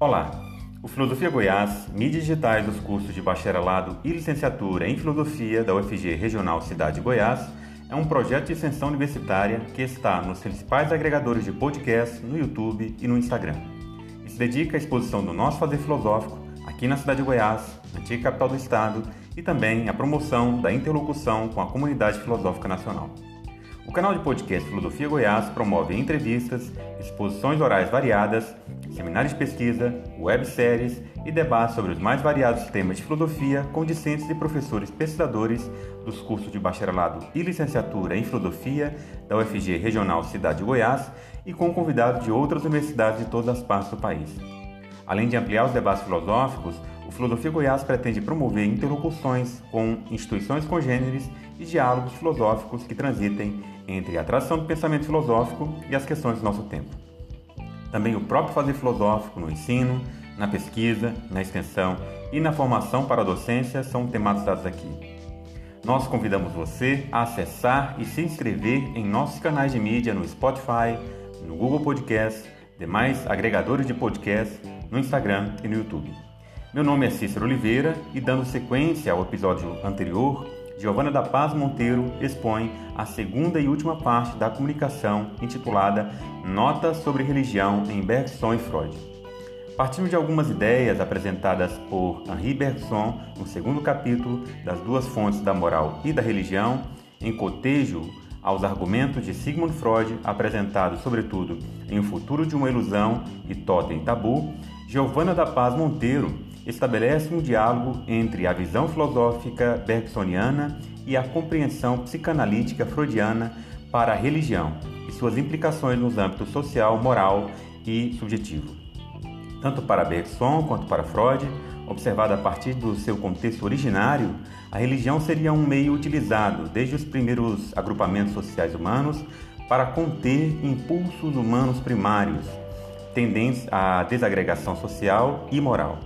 Olá! O Filosofia Goiás, mídias digitais dos cursos de bacharelado e licenciatura em Filosofia da UFG Regional Cidade de Goiás, é um projeto de extensão universitária que está nos principais agregadores de podcast no YouTube e no Instagram. E se dedica à exposição do nosso fazer filosófico aqui na cidade de Goiás, antiga capital do estado, e também à promoção da interlocução com a comunidade filosófica nacional. O canal de podcast Filosofia Goiás promove entrevistas, exposições orais variadas, seminários de pesquisa, webséries e debates sobre os mais variados temas de filosofia com discentes e professores pesquisadores dos cursos de bacharelado e licenciatura em filosofia da UFG Regional Cidade de Goiás e com convidados de outras universidades de todas as partes do país. Além de ampliar os debates filosóficos, o Filosofia Goiás pretende promover interlocuções com instituições congêneres e diálogos filosóficos que transitem entre a tradição do pensamento filosófico e as questões do nosso tempo. Também o próprio fazer filosófico no ensino, na pesquisa, na extensão e na formação para a docência são tematizados aqui. Nós convidamos você a acessar e se inscrever em nossos canais de mídia no Spotify, no Google Podcast, demais agregadores de podcast, no Instagram e no YouTube. Meu nome é Cícero Oliveira e dando sequência ao episódio anterior, Giovana da Paz Monteiro expõe a segunda e última parte da comunicação intitulada Notas sobre Religião em Bergson e Freud. Partindo de algumas ideias apresentadas por Henri Bergson no segundo capítulo das duas fontes da moral e da religião, em cotejo aos argumentos de Sigmund Freud apresentados sobretudo em O Futuro de uma Ilusão e Totem Tabu, Giovana da Paz Monteiro estabelece um diálogo entre a visão filosófica bergsoniana e a compreensão psicanalítica freudiana para a religião e suas implicações nos âmbitos social, moral e subjetivo. Tanto para Bergson quanto para Freud, observada a partir do seu contexto originário, a religião seria um meio utilizado desde os primeiros agrupamentos sociais humanos para conter impulsos humanos primários, tendentes à desagregação social e moral.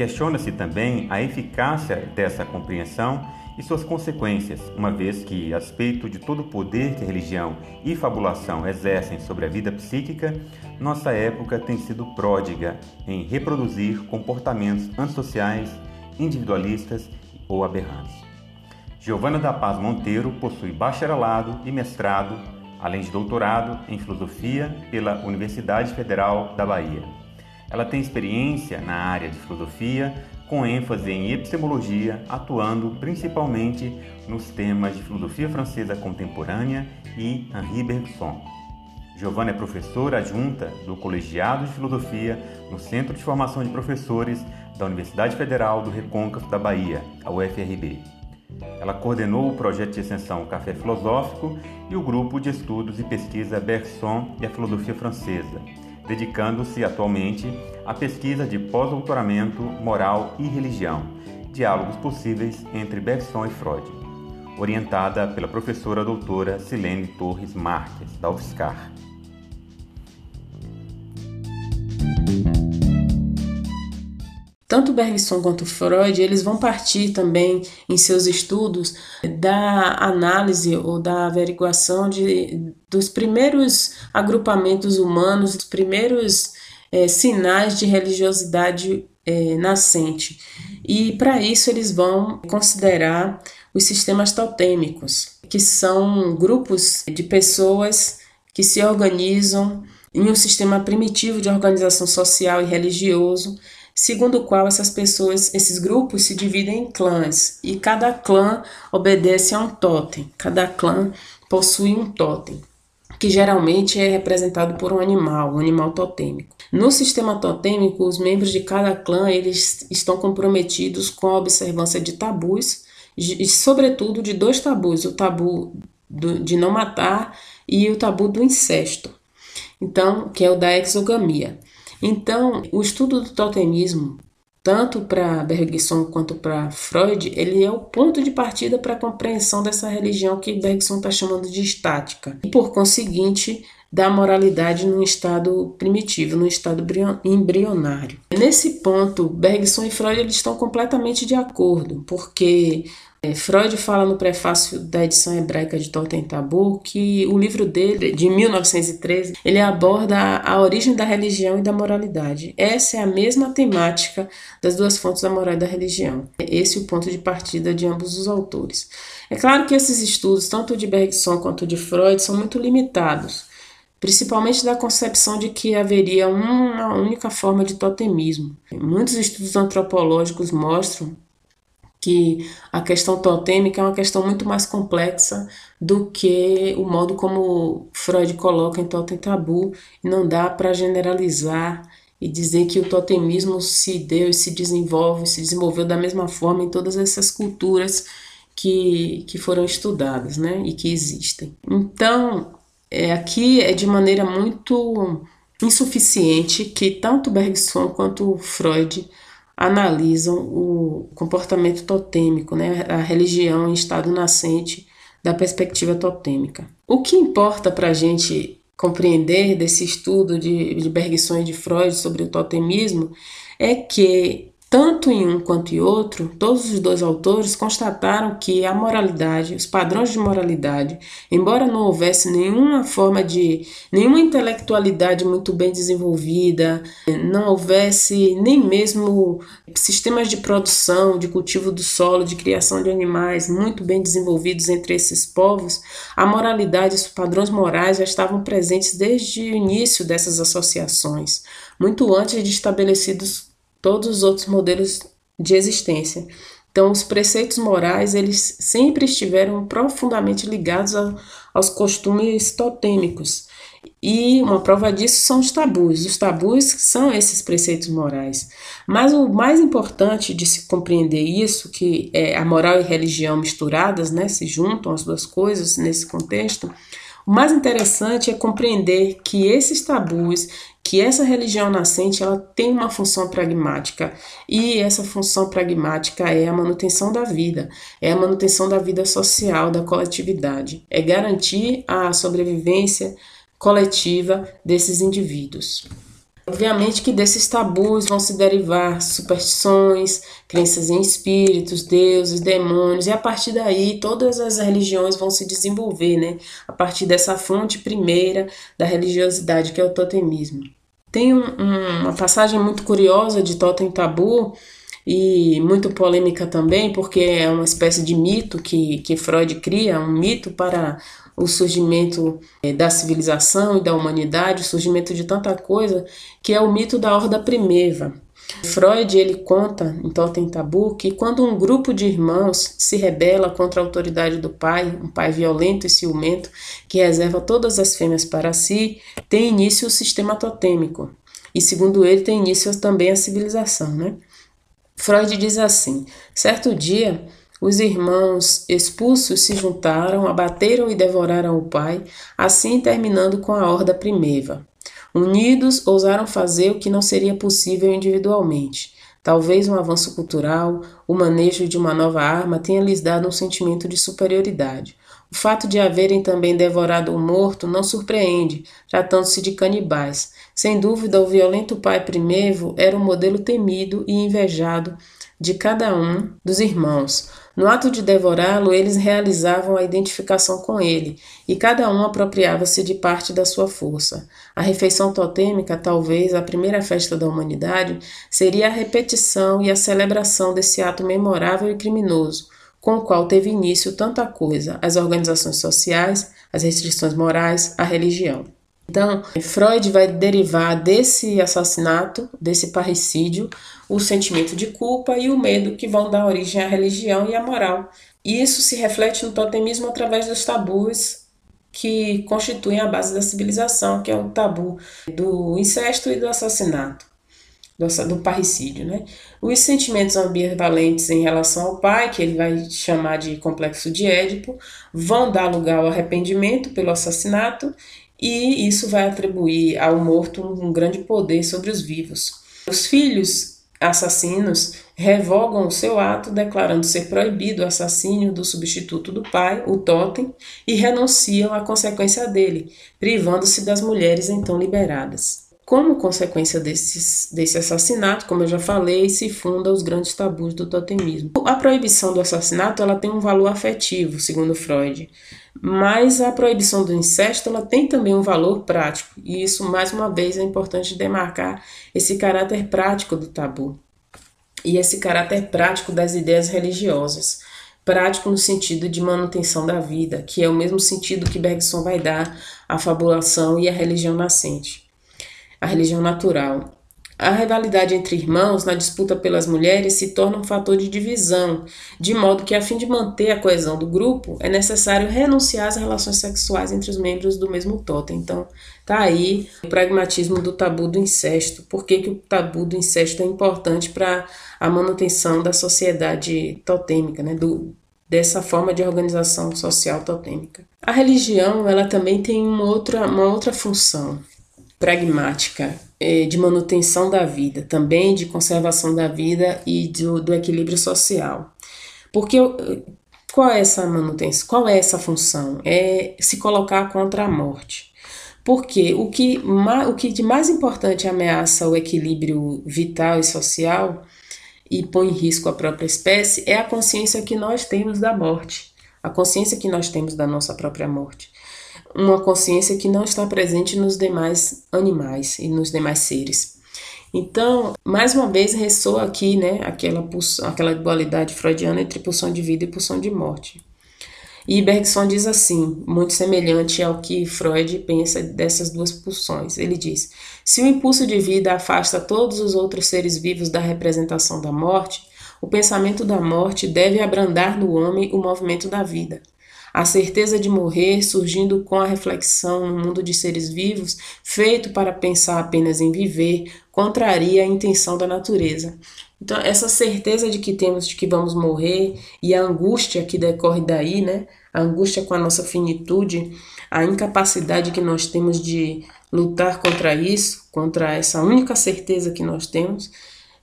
Questiona-se também a eficácia dessa compreensão e suas consequências, uma vez que, a respeito de todo o poder que religião e fabulação exercem sobre a vida psíquica, nossa época tem sido pródiga em reproduzir comportamentos antissociais, individualistas ou aberrantes. Giovana da Paz Monteiro possui bacharelado e mestrado, além de doutorado em filosofia pela Universidade Federal da Bahia. Ela tem experiência na área de filosofia, com ênfase em epistemologia, atuando principalmente nos temas de filosofia francesa contemporânea e Henri Bergson. Giovanna é professora adjunta do Colegiado de Filosofia no Centro de Formação de Professores da Universidade Federal do Recôncavo da Bahia, a UFRB. Ela coordenou o projeto de extensão Café Filosófico e o grupo de estudos e pesquisa Bergson e a Filosofia Francesa, dedicando-se atualmente à pesquisa de pós-doutoramento moral e religião, diálogos possíveis entre Bergson e Freud, orientada pela professora doutora Silene Torres Marques, da UFSCar. Tanto Bergson quanto Freud, eles vão partir também em seus estudos da análise ou da averiguação de, dos primeiros agrupamentos humanos, dos primeiros é, sinais de religiosidade é, nascente. E para isso eles vão considerar os sistemas totêmicos, que são grupos de pessoas que se organizam em um sistema primitivo de organização social e religioso segundo o qual essas pessoas, esses grupos se dividem em clãs e cada clã obedece a um totem. Cada clã possui um totem, que geralmente é representado por um animal, um animal totêmico. No sistema totêmico, os membros de cada clã eles estão comprometidos com a observância de tabus e sobretudo de dois tabus, o tabu do, de não matar e o tabu do incesto. Então, que é o da exogamia. Então, o estudo do totemismo, tanto para Bergson quanto para Freud, ele é o ponto de partida para a compreensão dessa religião que Bergson está chamando de estática. E, por conseguinte, da moralidade num estado primitivo, num estado embrionário. Nesse ponto, Bergson e Freud eles estão completamente de acordo, porque É, Freud fala no prefácio da edição hebraica de Totem Tabu que o livro dele, de 1913, ele aborda a, origem da religião e da moralidade. Essa é a mesma temática das duas fontes da moral e da religião. Esse é o ponto de partida de ambos os autores. É claro que esses estudos, tanto de Bergson quanto de Freud, são muito limitados, principalmente da concepção de que haveria uma única forma de totemismo. Muitos estudos antropológicos mostram que a questão totêmica é uma questão muito mais complexa do que o modo como Freud coloca em Totem Tabu, não dá para generalizar e dizer que o totemismo se deu e se desenvolve, se desenvolveu da mesma forma em todas essas culturas que, que foram estudadas né, e que existem. Então, é, aqui é de maneira muito insuficiente que tanto Bergson quanto Freud analisam o comportamento totêmico, né, a religião em estado nascente da perspectiva totêmica. O que importa para a gente compreender desse estudo de, de Bergson e de Freud sobre o totemismo é que tanto em um quanto em outro, todos os dois autores constataram que a moralidade, os padrões de moralidade, embora não houvesse nenhuma forma de, nenhuma intelectualidade muito bem desenvolvida, não houvesse nem mesmo sistemas de produção, de cultivo do solo, de criação de animais muito bem desenvolvidos entre esses povos, a moralidade os padrões morais já estavam presentes desde o início dessas associações, muito antes de estabelecidos todos os outros modelos de existência. Então, os preceitos morais, eles sempre estiveram profundamente ligados aos costumes totêmicos. E uma prova disso são os tabus. Os tabus são esses preceitos morais. Mas o mais importante de se compreender isso, que é a moral e religião misturadas, né, se juntam as duas coisas nesse contexto, o mais interessante é compreender que esses tabus que essa religião nascente ela tem uma função pragmática e essa função pragmática é a manutenção da vida, é a manutenção da vida social, da coletividade, é garantir a sobrevivência coletiva desses indivíduos. Obviamente que desses tabus vão se derivar superstições, crenças em espíritos, deuses, demônios, e a partir daí todas as religiões vão se desenvolver, né? A partir dessa fonte primeira da religiosidade, que é o totemismo. Tem um, um, uma passagem muito curiosa de Totem Tabu e muito polêmica também, porque é uma espécie de mito que, que Freud cria, um mito para o surgimento é, da civilização e da humanidade, o surgimento de tanta coisa, que é o mito da Horda Primeva. Freud ele conta em Totem Tabu que quando um grupo de irmãos se rebela contra a autoridade do pai, um pai violento e ciumento que reserva todas as fêmeas para si, tem início o sistema totêmico. E segundo ele tem início também a civilização, né? Freud diz assim: certo dia os irmãos expulsos se juntaram, abateram e devoraram o pai, assim terminando com a horda primeva. Unidos, ousaram fazer o que não seria possível individualmente. Talvez um avanço cultural, o manejo de uma nova arma tenha lhes dado um sentimento de superioridade. O fato de haverem também devorado o morto não surpreende, tratando-se de canibais. Sem dúvida, o violento pai primevo era um modelo temido e invejado de cada um dos irmãos. No ato de devorá-lo, eles realizavam a identificação com ele, e cada um apropriava-se de parte da sua força. A refeição totêmica, talvez a primeira festa da humanidade, seria a repetição e a celebração desse ato memorável e criminoso, com o qual teve início tanta coisa: as organizações sociais, as restrições morais, a religião. Então, Freud vai derivar desse assassinato, desse parricídio, o sentimento de culpa e o medo que vão dar origem à religião e à moral. E isso se reflete no totemismo através dos tabus que constituem a base da civilização, que é o tabu do incesto e do assassinato, do, do parricídio. Né? Os sentimentos ambivalentes em relação ao pai, que ele vai chamar de complexo de Édipo, vão dar lugar ao arrependimento pelo assassinato e isso vai atribuir ao morto um grande poder sobre os vivos. Os filhos assassinos revogam o seu ato, declarando ser proibido o assassínio do substituto do pai, o totem, e renunciam à consequência dele, privando-se das mulheres então liberadas. Como consequência desses, desse assassinato, como eu já falei, se funda os grandes tabus do totemismo. A proibição do assassinato ela tem um valor afetivo, segundo Freud, mas a proibição do incesto ela tem também um valor prático, e isso, mais uma vez, é importante demarcar esse caráter prático do tabu e esse caráter prático das ideias religiosas. Prático no sentido de manutenção da vida, que é o mesmo sentido que Bergson vai dar à fabulação e à religião nascente a religião natural. A rivalidade entre irmãos na disputa pelas mulheres se torna um fator de divisão, de modo que, a fim de manter a coesão do grupo, é necessário renunciar às relações sexuais entre os membros do mesmo totem. Então, tá aí o pragmatismo do tabu do incesto. Por que, que o tabu do incesto é importante para a manutenção da sociedade totêmica, né? Do, dessa forma de organização social totêmica. A religião ela também tem uma outra, uma outra função pragmática é, de manutenção da vida, também de conservação da vida e do, do equilíbrio social. Porque qual é essa manutenção? Qual é essa função? É se colocar contra a morte. Porque o que, o que de mais importante ameaça o equilíbrio vital e social e põe em risco a própria espécie é a consciência que nós temos da morte, a consciência que nós temos da nossa própria morte uma consciência que não está presente nos demais animais e nos demais seres. Então, mais uma vez ressoa aqui, né, aquela pulsão, aquela dualidade freudiana entre pulsão de vida e pulsão de morte. E Bergson diz assim, muito semelhante ao que Freud pensa dessas duas pulsões. Ele diz: se o impulso de vida afasta todos os outros seres vivos da representação da morte, o pensamento da morte deve abrandar no homem o movimento da vida. A certeza de morrer, surgindo com a reflexão no mundo de seres vivos, feito para pensar apenas em viver, contraria a intenção da natureza. Então, essa certeza de que temos de que vamos morrer e a angústia que decorre daí, né? A angústia com a nossa finitude, a incapacidade que nós temos de lutar contra isso, contra essa única certeza que nós temos,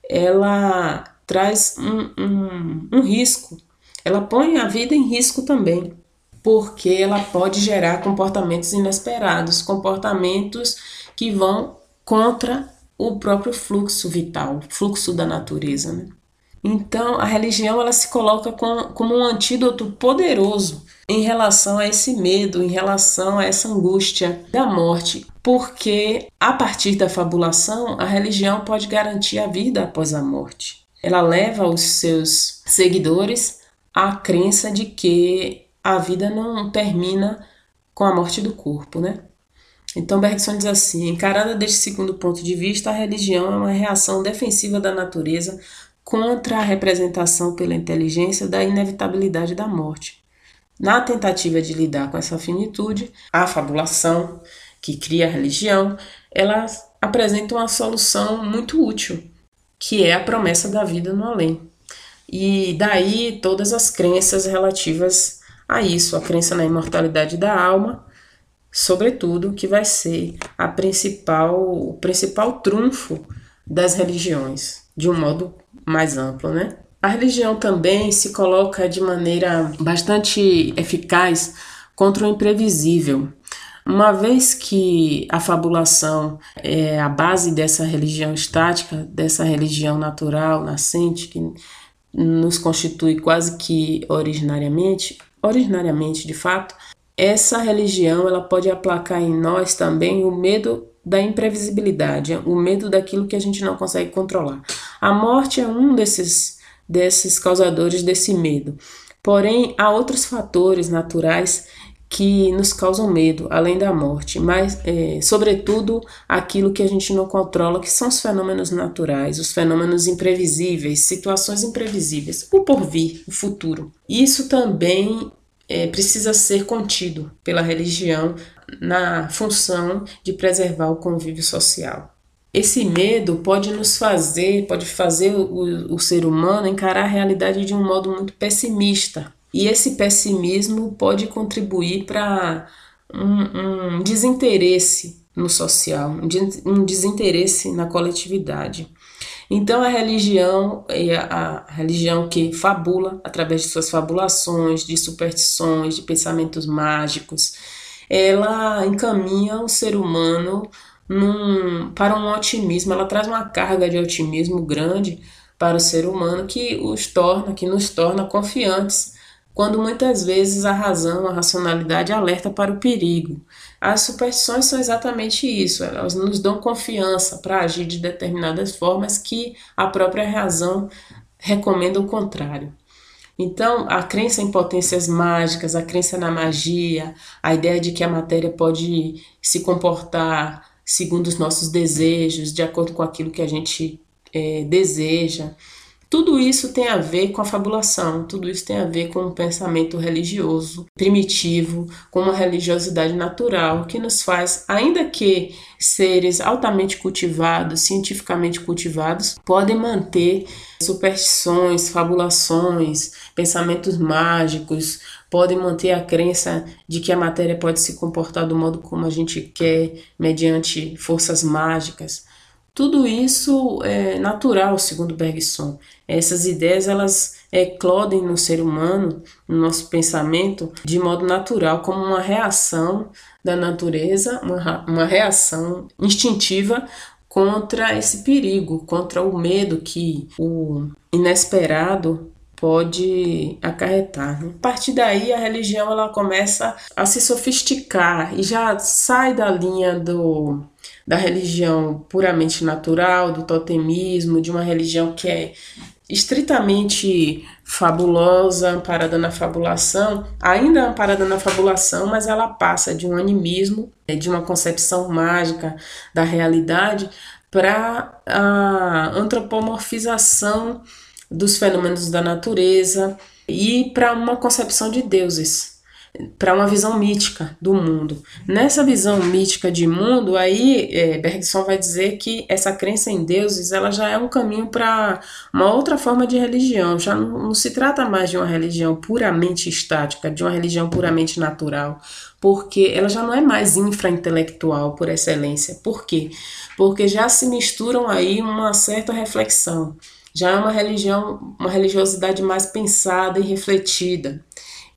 ela traz um, um, um risco. Ela põe a vida em risco também porque ela pode gerar comportamentos inesperados, comportamentos que vão contra o próprio fluxo vital, fluxo da natureza. Né? Então, a religião ela se coloca com, como um antídoto poderoso em relação a esse medo, em relação a essa angústia da morte, porque a partir da fabulação, a religião pode garantir a vida após a morte. Ela leva os seus seguidores à crença de que a vida não termina com a morte do corpo, né? Então Bergson diz assim: encarada deste segundo ponto de vista, a religião é uma reação defensiva da natureza contra a representação pela inteligência da inevitabilidade da morte. Na tentativa de lidar com essa finitude, a fabulação, que cria a religião, ela apresenta uma solução muito útil, que é a promessa da vida no além. E daí todas as crenças relativas a isso, a crença na imortalidade da alma, sobretudo, que vai ser a principal, o principal trunfo das religiões, de um modo mais amplo, né? A religião também se coloca de maneira bastante eficaz contra o imprevisível. Uma vez que a fabulação é a base dessa religião estática, dessa religião natural, nascente, que nos constitui quase que originariamente, originariamente de fato, essa religião ela pode aplacar em nós também o medo da imprevisibilidade, o medo daquilo que a gente não consegue controlar. A morte é um desses, desses causadores desse medo. Porém, há outros fatores naturais que nos causam medo, além da morte, mas, é, sobretudo, aquilo que a gente não controla, que são os fenômenos naturais, os fenômenos imprevisíveis, situações imprevisíveis, o porvir, o futuro. Isso também é, precisa ser contido pela religião na função de preservar o convívio social. Esse medo pode nos fazer, pode fazer o, o ser humano encarar a realidade de um modo muito pessimista, e esse pessimismo pode contribuir para um, um, desinteresse no social, um desinteresse na coletividade. Então a religião é a religião que fabula através de suas fabulações, de superstições, de pensamentos mágicos, ela encaminha o ser humano num, para um otimismo, ela traz uma carga de otimismo grande para o ser humano que os torna, que nos torna confiantes, quando muitas vezes a razão, a racionalidade alerta para o perigo. As superstições são exatamente isso, elas nos dão confiança para agir de determinadas formas que a própria razão recomenda o contrário. Então, a crença em potências mágicas, a crença na magia, a ideia de que a matéria pode se comportar segundo os nossos desejos, de acordo com aquilo que a gente é, deseja, tudo isso tem a ver com a fabulação, tudo isso tem a ver com um pensamento religioso primitivo, com uma religiosidade natural que nos faz, ainda que seres altamente cultivados, cientificamente cultivados, podem manter superstições, fabulações, pensamentos mágicos, podem manter a crença de que a matéria pode se comportar do modo como a gente quer, mediante forças mágicas. Tudo isso é natural, segundo Bergson. Essas ideias elas eclodem no ser humano, no nosso pensamento, de modo natural, como uma reação da natureza, uma, reação instintiva contra esse perigo, contra o medo que o inesperado pode acarretar. A partir daí a religião ela começa a se sofisticar e já sai da linha do da religião puramente natural, do totemismo, de uma religião que é estritamente fabulosa, amparada na fabulação, ainda amparada na fabulação, mas ela passa de um animismo, é, de uma concepção mágica da realidade, para a antropomorfização dos fenômenos da natureza e para uma concepção de deuses para uma visão mítica do mundo. Nessa visão mítica de mundo, aí é, Bergson vai dizer que essa crença em deuses ela já é um caminho para uma outra forma de religião. Já não, não se trata mais de uma religião puramente estática, de uma religião puramente natural, porque ela já não é mais infraintelectual por excelência. Por quê? Porque já se misturam aí uma certa reflexão. Já é uma religião, uma religiosidade mais pensada e refletida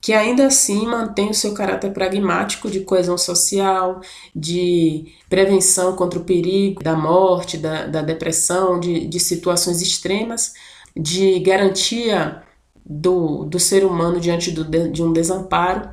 que ainda assim mantém o seu caráter pragmático de coesão social, de prevenção contra o perigo da morte, da, da depressão, de, de situações extremas, de garantia do, do ser humano diante do, de um desamparo,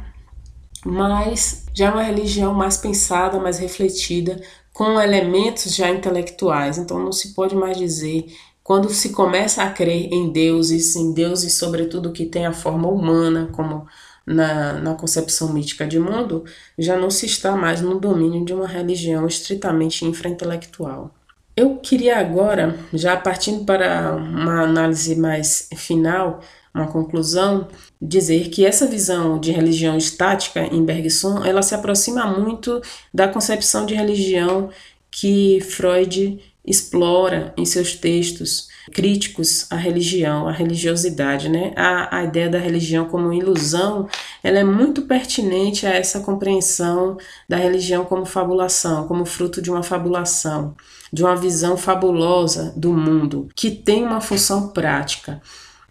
mas já é uma religião mais pensada, mais refletida, com elementos já intelectuais. Então não se pode mais dizer quando se começa a crer em deuses, em deuses, sobretudo que tem a forma humana, como na, na concepção mítica de mundo, já não se está mais no domínio de uma religião estritamente infraintelectual. Eu queria agora, já partindo para uma análise mais final, uma conclusão, dizer que essa visão de religião estática em Bergson, ela se aproxima muito da concepção de religião que Freud explora em seus textos críticos à religião, à religiosidade, né? A, a ideia da religião como ilusão, ela é muito pertinente a essa compreensão da religião como fabulação, como fruto de uma fabulação, de uma visão fabulosa do mundo, que tem uma função prática.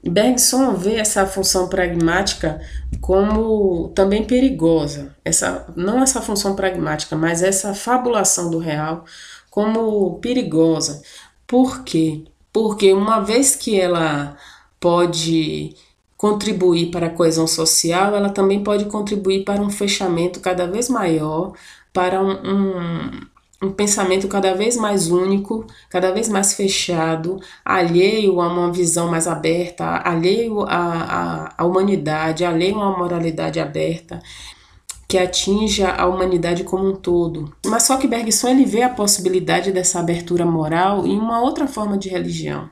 Bergson vê essa função pragmática como também perigosa, essa não essa função pragmática, mas essa fabulação do real como perigosa. Por quê? Porque uma vez que ela pode contribuir para a coesão social, ela também pode contribuir para um fechamento cada vez maior, para um, um, um pensamento cada vez mais único, cada vez mais fechado, alheio a uma visão mais aberta, alheio à, à, humanidade, alheio a uma moralidade aberta que atinja a humanidade como um todo. Mas só que Bergson ele vê a possibilidade dessa abertura moral em uma outra forma de religião.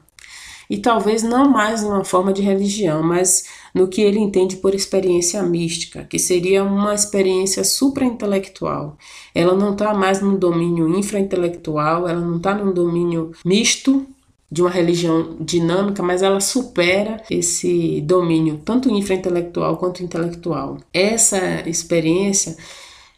E talvez não mais numa forma de religião, mas no que ele entende por experiência mística, que seria uma experiência supraintelectual. Ela não está mais num domínio infraintelectual, ela não está num domínio misto de uma religião dinâmica, mas ela supera esse domínio, tanto infraintelectual quanto intelectual. Essa experiência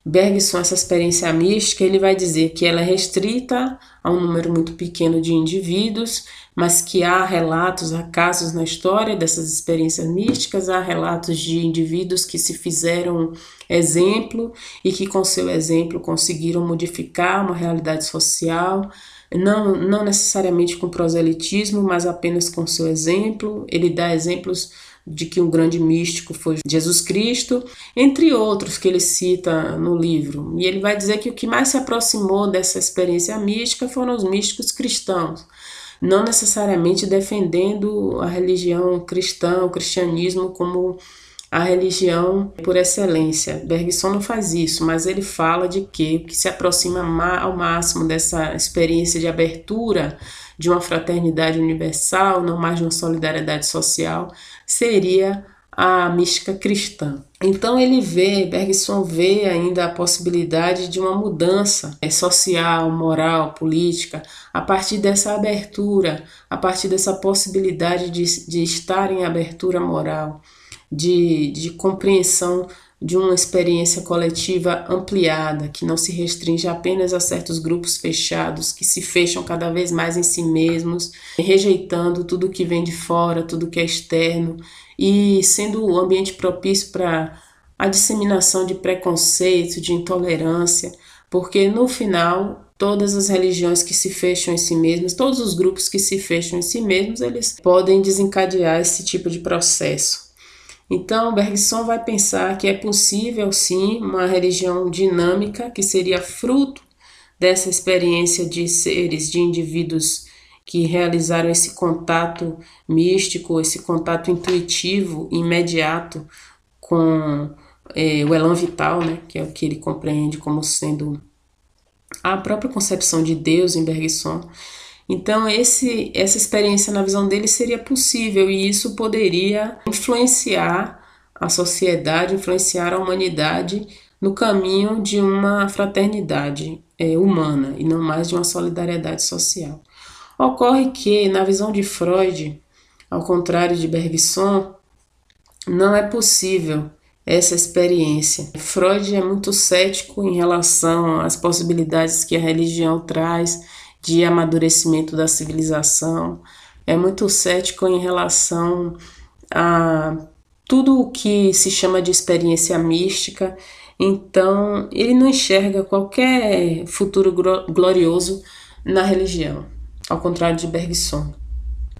Bergson, essa experiência mística, ele vai dizer que ela é restrita a um número muito pequeno de indivíduos, mas que há relatos, há casos na história dessas experiências místicas, há relatos de indivíduos que se fizeram exemplo e que com seu exemplo conseguiram modificar uma realidade social, não, não necessariamente com proselitismo, mas apenas com seu exemplo. Ele dá exemplos de que um grande místico foi Jesus Cristo, entre outros que ele cita no livro. E ele vai dizer que o que mais se aproximou dessa experiência mística foram os místicos cristãos, não necessariamente defendendo a religião cristã, o cristianismo como a religião por excelência. Bergson não faz isso, mas ele fala de que o que se aproxima ao máximo dessa experiência de abertura de uma fraternidade universal, não mais de uma solidariedade social, seria a mística cristã. Então ele vê, Bergson vê ainda a possibilidade de uma mudança é, social, moral, política, a partir dessa abertura, a partir dessa possibilidade de, de estar em abertura moral de, de compreensão de uma experiência coletiva ampliada, que não se restringe apenas a certos grupos fechados, que se fecham cada vez mais em si mesmos, rejeitando tudo que vem de fora, tudo que é externo, e sendo o ambiente propício para a disseminação de preconceito, de intolerância, porque no final todas as religiões que se fecham em si mesmas, todos os grupos que se fecham em si mesmos, eles podem desencadear esse tipo de processo. Então, Bergson vai pensar que é possível sim uma religião dinâmica que seria fruto dessa experiência de seres, de indivíduos que realizaram esse contato místico, esse contato intuitivo, imediato com é, o elan vital, né, que é o que ele compreende como sendo a própria concepção de Deus em Bergson. Então, esse, essa experiência na visão dele seria possível e isso poderia influenciar a sociedade, influenciar a humanidade no caminho de uma fraternidade é, humana e não mais de uma solidariedade social. Ocorre que, na visão de Freud, ao contrário de Bergson, não é possível essa experiência. Freud é muito cético em relação às possibilidades que a religião traz de amadurecimento da civilização, é muito cético em relação a tudo o que se chama de experiência mística, então ele não enxerga qualquer futuro glorioso na religião, ao contrário de Bergson.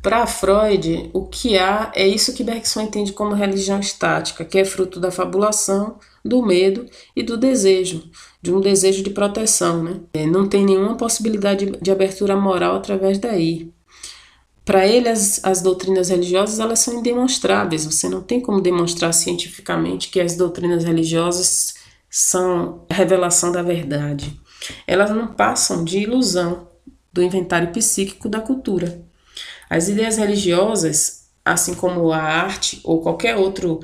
Para Freud, o que há é isso que Bergson entende como religião estática, que é fruto da fabulação, do medo e do desejo, de um desejo de proteção. Né? É, não tem nenhuma possibilidade de abertura moral através daí. Para ele, as, as doutrinas religiosas elas são indemonstráveis. Você não tem como demonstrar cientificamente que as doutrinas religiosas são revelação da verdade. Elas não passam de ilusão do inventário psíquico da cultura. As ideias religiosas, assim como a arte ou qualquer outro,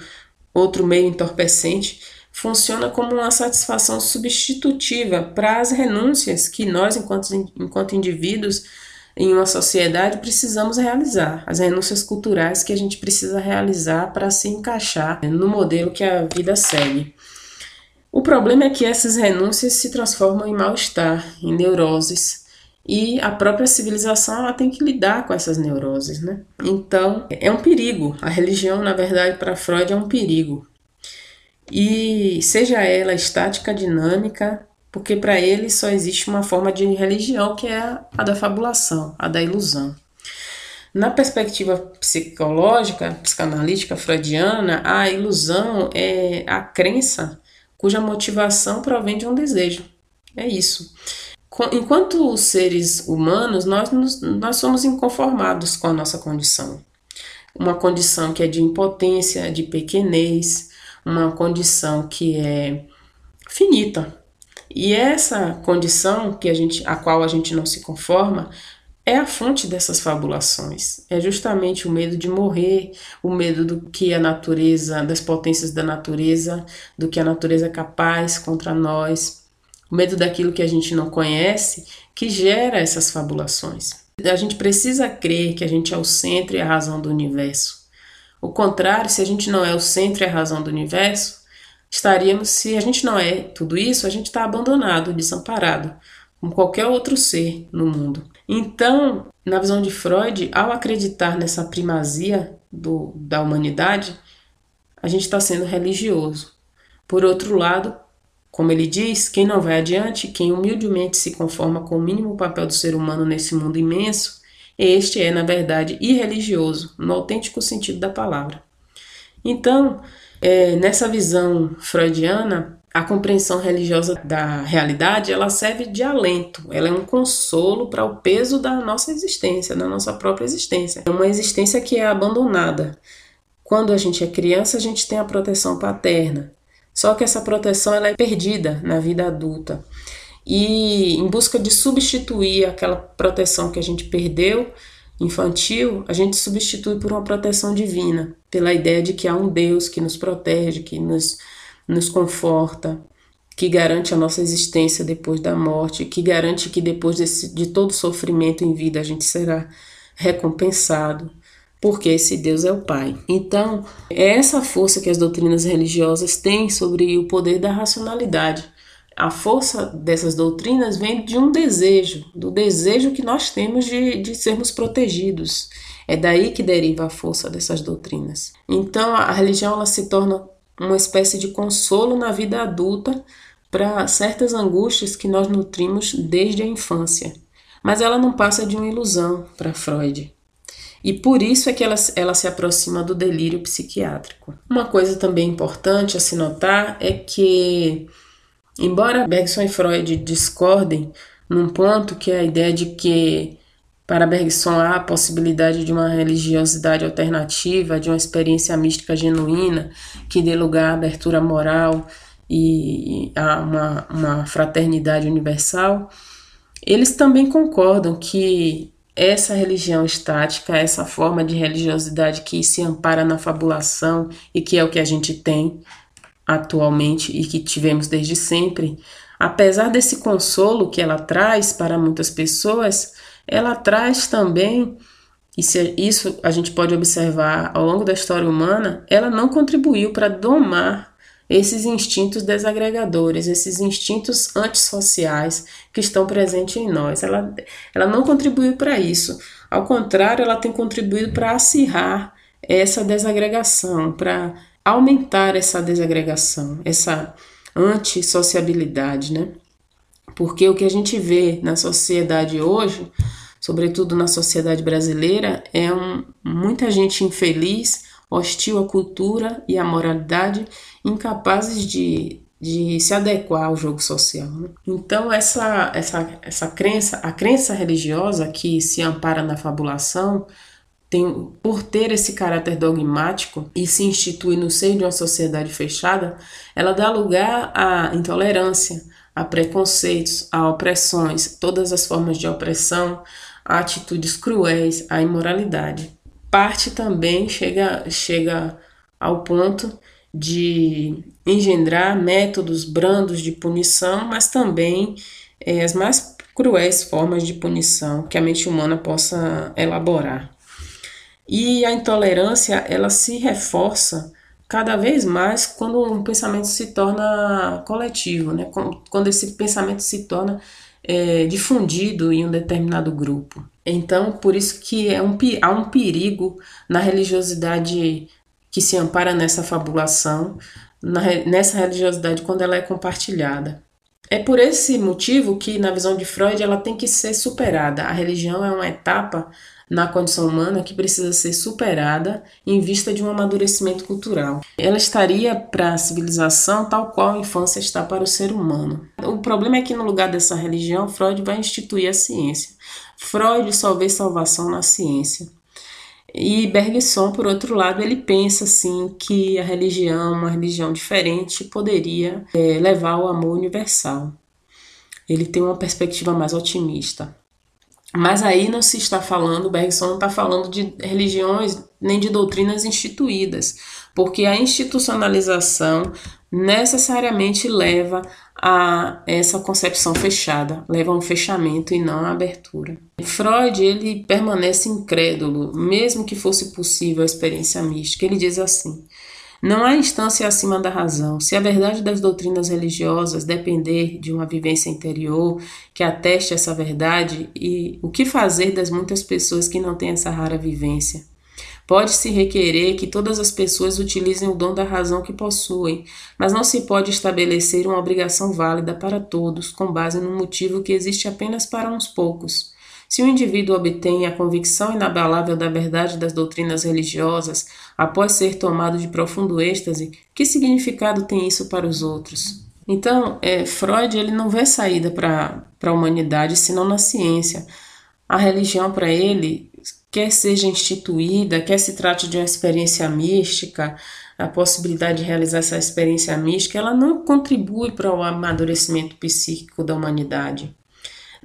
outro meio entorpecente, funciona como uma satisfação substitutiva para as renúncias que nós, enquanto, enquanto indivíduos, em uma sociedade, precisamos realizar. As renúncias culturais que a gente precisa realizar para se encaixar no modelo que a vida segue. O problema é que essas renúncias se transformam em mal-estar, em neuroses, e a própria civilização ela tem que lidar com essas neuroses, né? Então, é um perigo. A religião, na verdade, para Freud é um perigo e seja ela estática, dinâmica, porque para ele só existe uma forma de religião que é a da fabulação, a da ilusão. Na perspectiva psicológica, psicanalítica freudiana, a ilusão é a crença cuja motivação provém de um desejo. É isso. Enquanto seres humanos, nós, nós somos inconformados com a nossa condição. Uma condição que é de impotência, de pequenez, uma condição que é finita. E essa condição que a gente, a qual a gente não se conforma é a fonte dessas fabulações. É justamente o medo de morrer, o medo do que a natureza, das potências da natureza, do que a natureza é capaz contra nós, o medo daquilo que a gente não conhece, que gera essas fabulações. A gente precisa crer que a gente é o centro e a razão do universo. O contrário, se a gente não é o centro e a razão do universo, estaríamos, se a gente não é tudo isso, a gente está abandonado, desamparado, como qualquer outro ser no mundo. Então, na visão de Freud, ao acreditar nessa primazia do, da humanidade, a gente está sendo religioso. Por outro lado, como ele diz, quem não vai adiante, quem humildemente se conforma com o mínimo papel do ser humano nesse mundo imenso, este é, na verdade, irreligioso, no autêntico sentido da palavra. Então, é, nessa visão freudiana, a compreensão religiosa da realidade ela serve de alento, ela é um consolo para o peso da nossa existência, da nossa própria existência. É uma existência que é abandonada. Quando a gente é criança, a gente tem a proteção paterna. Só que essa proteção ela é perdida na vida adulta. E em busca de substituir aquela proteção que a gente perdeu infantil, a gente substitui por uma proteção divina, pela ideia de que há um Deus que nos protege, que nos, nos conforta, que garante a nossa existência depois da morte, que garante que depois desse, de todo sofrimento em vida a gente será recompensado, porque esse Deus é o Pai. Então, é essa força que as doutrinas religiosas têm sobre o poder da racionalidade a força dessas doutrinas vem de um desejo, do desejo que nós temos de, de sermos protegidos. É daí que deriva a força dessas doutrinas. Então a religião ela se torna uma espécie de consolo na vida adulta para certas angústias que nós nutrimos desde a infância. Mas ela não passa de uma ilusão para Freud. E por isso é que ela, ela se aproxima do delírio psiquiátrico. Uma coisa também importante a se notar é que Embora Bergson e Freud discordem num ponto que é a ideia de que para Bergson há a possibilidade de uma religiosidade alternativa, de uma experiência mística genuína que dê lugar à abertura moral e a uma, uma fraternidade universal, eles também concordam que essa religião estática, essa forma de religiosidade que se ampara na fabulação e que é o que a gente tem, atualmente e que tivemos desde sempre, apesar desse consolo que ela traz para muitas pessoas, ela traz também, e isso a gente pode observar ao longo da história humana, ela não contribuiu para domar esses instintos desagregadores, esses instintos antissociais que estão presentes em nós. Ela, ela não contribuiu para isso. Ao contrário, ela tem contribuído para acirrar essa desagregação, para aumentar essa desagregação, essa antissociabilidade, né? Porque o que a gente vê na sociedade hoje, sobretudo na sociedade brasileira, é um, muita gente infeliz, hostil à cultura e à moralidade, incapazes de, de se adequar ao jogo social. Né? Então essa, essa, essa crença, a crença religiosa que se ampara na fabulação, tem, por ter esse caráter dogmático e se institui no seio de uma sociedade fechada, ela dá lugar à intolerância, a preconceitos, a opressões, todas as formas de opressão, a atitudes cruéis, a imoralidade. Parte também chega, chega ao ponto de engendrar métodos brandos de punição, mas também é, as mais cruéis formas de punição que a mente humana possa elaborar. E a intolerância, ela se reforça cada vez mais quando um pensamento se torna coletivo, né? quando esse pensamento se torna é, difundido em um determinado grupo. Então, por isso que é um, há um perigo na religiosidade que se ampara nessa fabulação, na, nessa religiosidade quando ela é compartilhada. É por esse motivo que, na visão de Freud, ela tem que ser superada. A religião é uma etapa na condição humana que precisa ser superada em vista de um amadurecimento cultural. Ela estaria para a civilização tal qual a infância está para o ser humano. O problema é que no lugar dessa religião, Freud vai instituir a ciência. Freud só vê salvação na ciência. E Bergson, por outro lado, ele pensa assim que a religião, uma religião diferente, poderia é, levar ao amor universal. Ele tem uma perspectiva mais otimista. Mas aí não se está falando, Bergson não está falando de religiões nem de doutrinas instituídas, porque a institucionalização necessariamente leva a essa concepção fechada, leva a um fechamento e não a abertura. Freud ele permanece incrédulo, mesmo que fosse possível a experiência mística. Ele diz assim: Não há instância acima da razão. Se a verdade das doutrinas religiosas depender de uma vivência interior que ateste essa verdade, e o que fazer das muitas pessoas que não têm essa rara vivência? Pode-se requerer que todas as pessoas utilizem o dom da razão que possuem, mas não se pode estabelecer uma obrigação válida para todos, com base no motivo que existe apenas para uns poucos. Se o indivíduo obtém a convicção inabalável da verdade das doutrinas religiosas após ser tomado de profundo êxtase, que significado tem isso para os outros? Então, é, Freud ele não vê saída para a humanidade senão na ciência. A religião para ele, quer seja instituída, quer se trate de uma experiência mística, a possibilidade de realizar essa experiência mística, ela não contribui para o amadurecimento psíquico da humanidade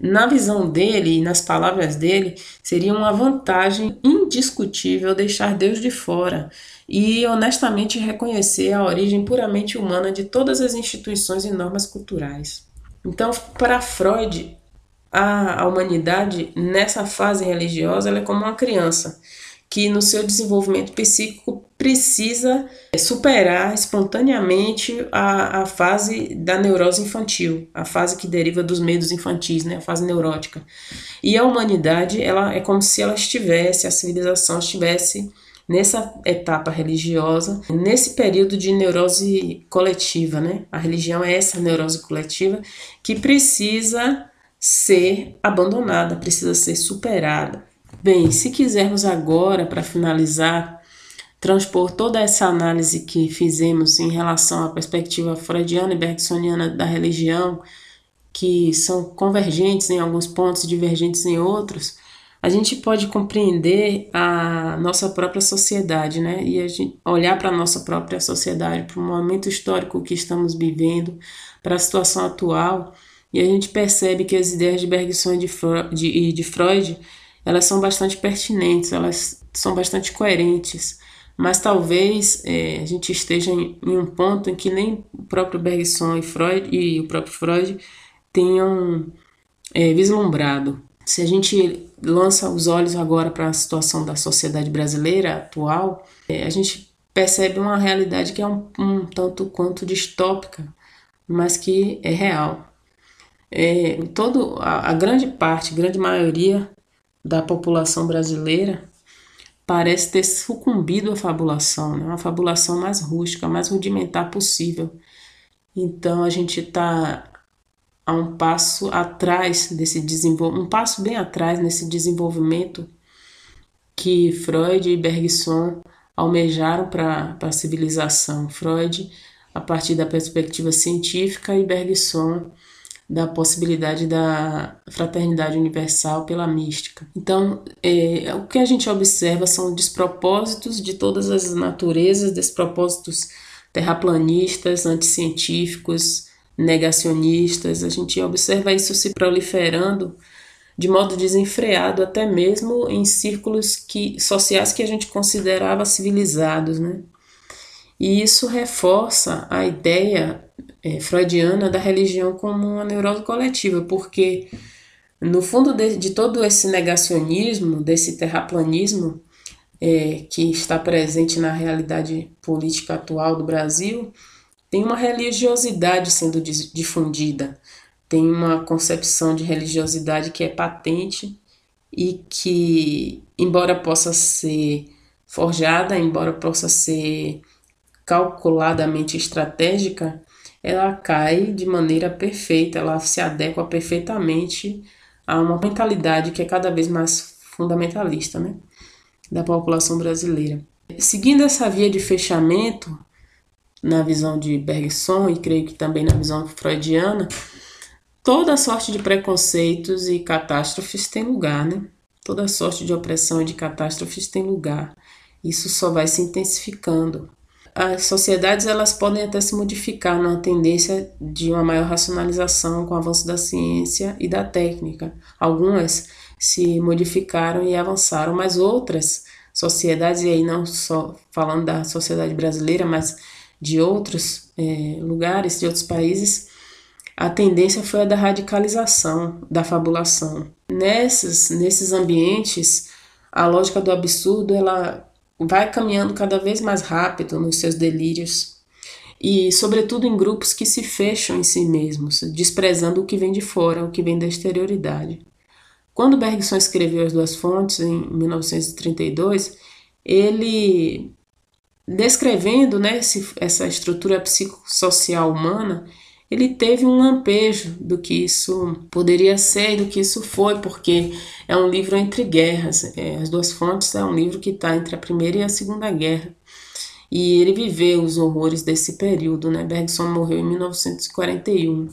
na visão dele e nas palavras dele, seria uma vantagem indiscutível deixar Deus de fora e honestamente reconhecer a origem puramente humana de todas as instituições e normas culturais. Então, para Freud, a, a humanidade nessa fase religiosa é como uma criança que no seu desenvolvimento psíquico precisa superar espontaneamente a, a fase da neurose infantil, a fase que deriva dos medos infantis, né, a fase neurótica. E a humanidade, ela é como se ela estivesse, a civilização estivesse nessa etapa religiosa, nesse período de neurose coletiva, né? A religião é essa neurose coletiva que precisa ser abandonada, precisa ser superada. Bem, se quisermos agora, para finalizar, transpor toda essa análise que fizemos em relação à perspectiva freudiana e bergsoniana da religião, que são convergentes em alguns pontos, divergentes em outros, a gente pode compreender a nossa própria sociedade, né? E a gente olhar para a nossa própria sociedade, para o momento histórico que estamos vivendo, para a situação atual, e a gente percebe que as ideias de Bergson e de Freud, elas são bastante pertinentes, elas são bastante coerentes, mas talvez é, a gente esteja em, em, um ponto em que nem o próprio Bergson e Freud e o próprio Freud tenham é, vislumbrado. Se a gente lança os olhos agora para a situação da sociedade brasileira atual, é, a gente percebe uma realidade que é um, um tanto quanto distópica, mas que é real. É, todo, a, a grande parte, grande maioria da população brasileira parece ter sucumbido à fabulação, né? uma fabulação mais rústica, mais rudimentar possível. Então a gente está a um passo atrás desse desenvolvimento, um passo bem atrás nesse desenvolvimento que Freud e Bergson almejaram para a civilização. Freud, a partir da perspectiva científica, e Bergson da possibilidade da fraternidade universal pela mística. Então, é, o que a gente observa são despropósitos de todas as naturezas, despropósitos terraplanistas, anticientíficos, negacionistas. A gente observa isso se proliferando de modo desenfreado, até mesmo em círculos que, sociais que a gente considerava civilizados, né? E isso reforça a ideia é, freudiana da religião como uma neurose coletiva, porque no fundo de, de todo esse negacionismo, desse terraplanismo é, que está presente na realidade política atual do Brasil, tem uma religiosidade sendo difundida, tem uma concepção de religiosidade que é patente e que, embora possa ser forjada, embora possa ser calculadamente estratégica, ela cai de maneira perfeita, ela se adequa perfeitamente a uma mentalidade que é cada vez mais fundamentalista, né, da população brasileira. Seguindo essa via de fechamento, na visão de Bergson e creio que também na visão freudiana, toda sorte de preconceitos e catástrofes tem lugar, né? Toda sorte de opressão e de catástrofes tem lugar. Isso só vai se intensificando as sociedades elas podem até se modificar na tendência de uma maior racionalização com o avanço da ciência e da técnica. Algumas se modificaram e avançaram, mas outras sociedades, e aí não só falando da sociedade brasileira, mas de outros é, lugares, de outros países, a tendência foi a da radicalização, da fabulação. Nesses, nesses ambientes, a lógica do absurdo ela vai caminhando cada vez mais rápido nos seus delírios e, sobretudo, em grupos que se fecham em si mesmos, desprezando o que vem de fora, o que vem da exterioridade. Quando Bergson escreveu As Duas Fontes, em 1932, ele, descrevendo né, essa estrutura psicossocial humana, ele teve um lampejo do que isso poderia ser do que isso foi, porque é um livro entre guerras. É, As Duas Fontes é um livro que está entre a Primeira e a Segunda Guerra. E ele viveu os horrores desse período, né? Bergson morreu em 1941.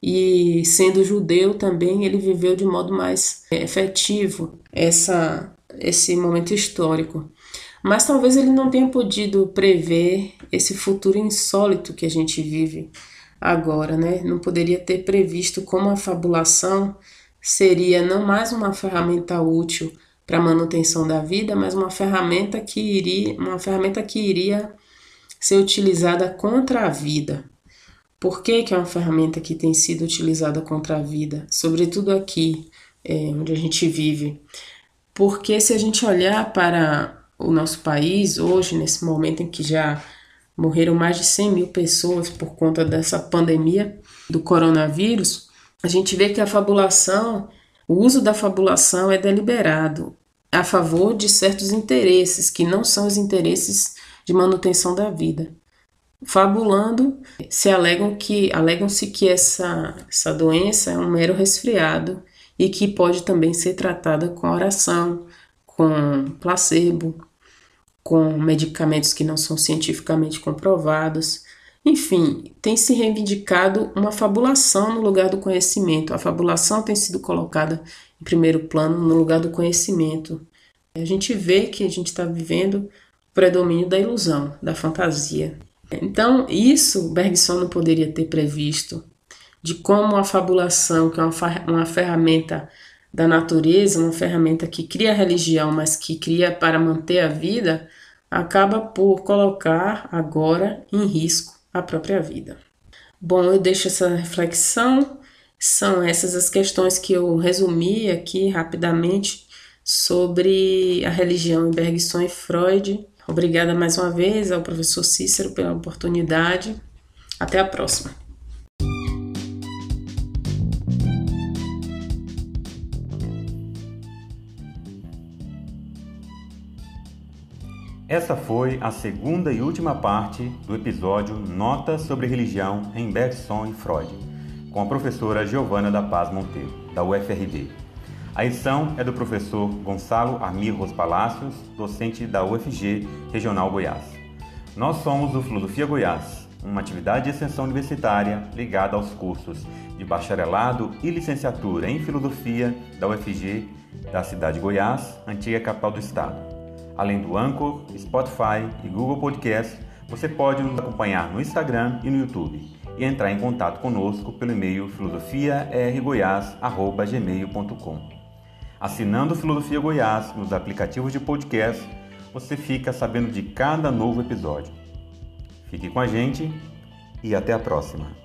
E sendo judeu também, ele viveu de modo mais é, efetivo essa, esse momento histórico. Mas talvez ele não tenha podido prever esse futuro insólito que a gente vive agora, né? Não poderia ter previsto como a fabulação seria não mais uma ferramenta útil para a manutenção da vida, mas uma ferramenta que iria, uma ferramenta que iria ser utilizada contra a vida. Por que, que é uma ferramenta que tem sido utilizada contra a vida, sobretudo aqui é, onde a gente vive? Porque se a gente olhar para o nosso país hoje, nesse momento em que já morreram mais de 100 mil pessoas por conta dessa pandemia do coronavírus, a gente vê que a fabulação o uso da fabulação é deliberado a favor de certos interesses que não são os interesses de manutenção da vida. Fabulando, se alegam que alegam-se que essa, essa doença é um mero resfriado e que pode também ser tratada com oração, com placebo, com medicamentos que não são cientificamente comprovados. Enfim, tem se reivindicado uma fabulação no lugar do conhecimento. A fabulação tem sido colocada em primeiro plano no lugar do conhecimento. A gente vê que a gente está vivendo o predomínio da ilusão, da fantasia. Então, isso Bergson não poderia ter previsto, de como a fabulação, que é uma, uma ferramenta da natureza, uma ferramenta que cria a religião, mas que cria para manter a vida, acaba por colocar agora em risco a própria vida. Bom, eu deixo essa reflexão. São essas as questões que eu resumi aqui rapidamente sobre a religião em Bergson e Freud. Obrigada mais uma vez ao professor Cícero pela oportunidade. Até a próxima. Essa foi a segunda e última parte do episódio Notas sobre Religião em Bergson e Freud, com a professora Giovana da Paz Monteiro, da UFRB. A edição é do professor Gonçalo Armirros Palácios, docente da UFG Regional Goiás. Nós somos o Filosofia Goiás, uma atividade de extensão universitária ligada aos cursos de bacharelado e licenciatura em Filosofia da UFG da cidade de Goiás, antiga capital do estado. Além do Anchor, Spotify e Google Podcast, você pode nos acompanhar no Instagram e no YouTube e entrar em contato conosco pelo e-mail filosofiargoiás.gmail.com. Assinando Filosofia Goiás nos aplicativos de podcast, você fica sabendo de cada novo episódio. Fique com a gente e até a próxima!